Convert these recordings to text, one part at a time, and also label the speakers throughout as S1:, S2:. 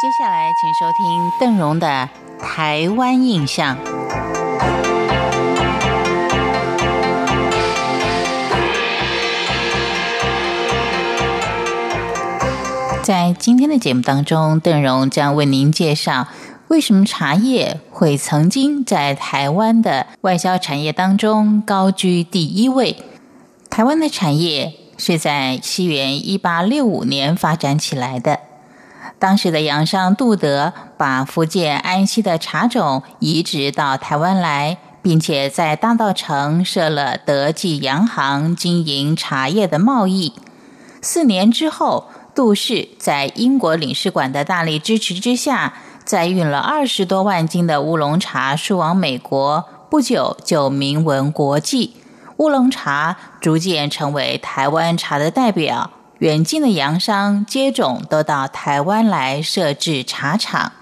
S1: 接下来，请收听邓荣的《台湾印象》。在今天的节目当中，邓荣将为您介绍为什么茶叶会曾经在台湾的外销产业当中高居第一位。台湾的产业是在西元一八六五年发展起来的。当时的洋商杜德把福建安溪的茶种移植到台湾来，并且在大稻城设了德记洋行，经营茶叶的贸易。四年之后，杜氏在英国领事馆的大力支持之下，再运了二十多万斤的乌龙茶输往美国，不久就名闻国际，乌龙茶逐渐成为台湾茶的代表。远近的洋商接种都到台湾来设置茶厂，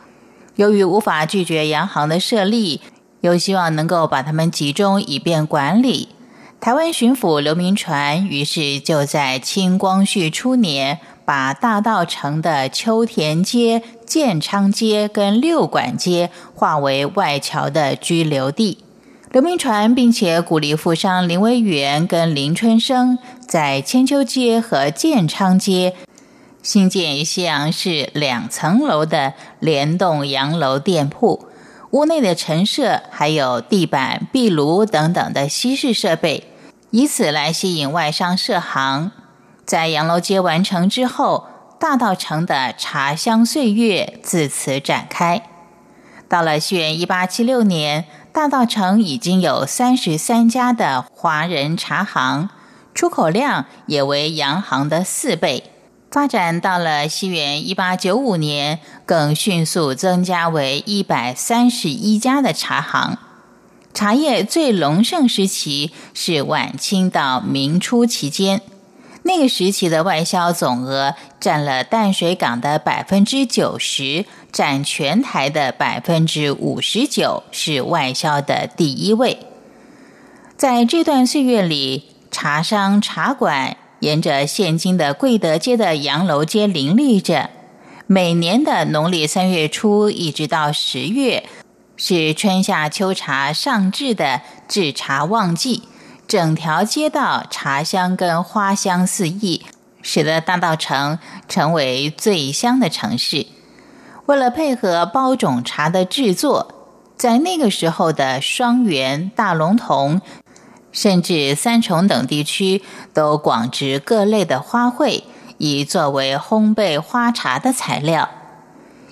S1: 由于无法拒绝洋行的设立，又希望能够把他们集中以便管理，台湾巡抚刘铭传于是就在清光绪初年，把大道城的秋田街、建昌街跟六馆街划为外侨的居留地。刘铭传并且鼓励富商林维元跟林春生。在千秋街和建昌街新建西洋式两层楼的联动洋楼店铺，屋内的陈设还有地板、壁炉等等的西式设备，以此来吸引外商设行。在洋楼街完成之后，大道城的茶香岁月自此展开。到了西元一八七六年，大道城已经有三十三家的华人茶行。出口量也为洋行的四倍，发展到了西元一八九五年，更迅速增加为一百三十一家的茶行。茶叶最隆盛时期是晚清到明初期间，那个时期的外销总额占了淡水港的百分之九十，占全台的百分之五十九，是外销的第一位。在这段岁月里。茶商、茶馆沿着现今的贵德街的洋楼街林立着。每年的农历三月初一直到十月，是春夏秋茶上制的制茶旺季，整条街道茶香跟花香四溢，使得大道城成为最香的城市。为了配合包种茶的制作，在那个时候的双园、大龙峒。甚至三重等地区都广植各类的花卉，以作为烘焙花茶的材料。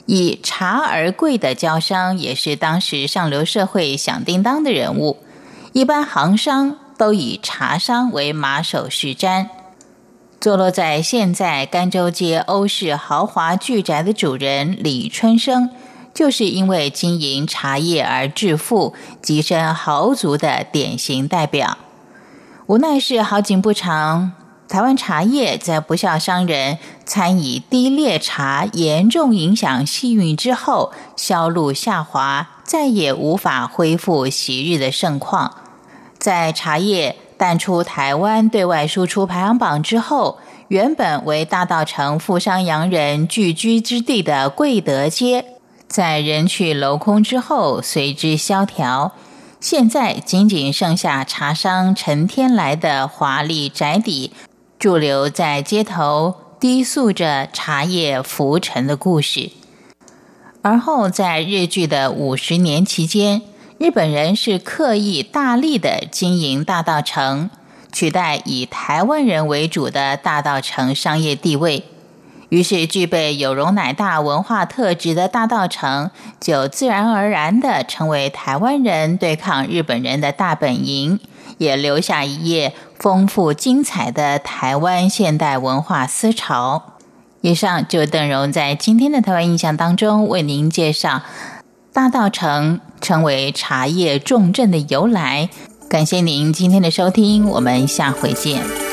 S1: 以茶而贵的交商也是当时上流社会响叮当的人物。一般行商都以茶商为马首是瞻。坐落在现在甘州街欧式豪华巨宅的主人李春生。就是因为经营茶叶而致富、跻身豪族的典型代表。无奈是好景不长，台湾茶叶在不孝商人参以低劣茶严重影响气运之后，销路下滑，再也无法恢复昔日的盛况。在茶叶淡出台湾对外输出排行榜之后，原本为大道城富商洋人聚居之地的贵德街。在人去楼空之后，随之萧条。现在仅仅剩下茶商陈天来的华丽宅邸驻留在街头，低诉着茶叶浮沉的故事。而后，在日据的五十年期间，日本人是刻意大力的经营大道城，取代以台湾人为主的大道城商业地位。于是，具备有容乃大文化特质的大道城，就自然而然的成为台湾人对抗日本人的大本营，也留下一页丰富精彩的台湾现代文化思潮。以上就邓荣在今天的台湾印象当中为您介绍大道城成为茶叶重镇的由来。感谢您今天的收听，我们下回见。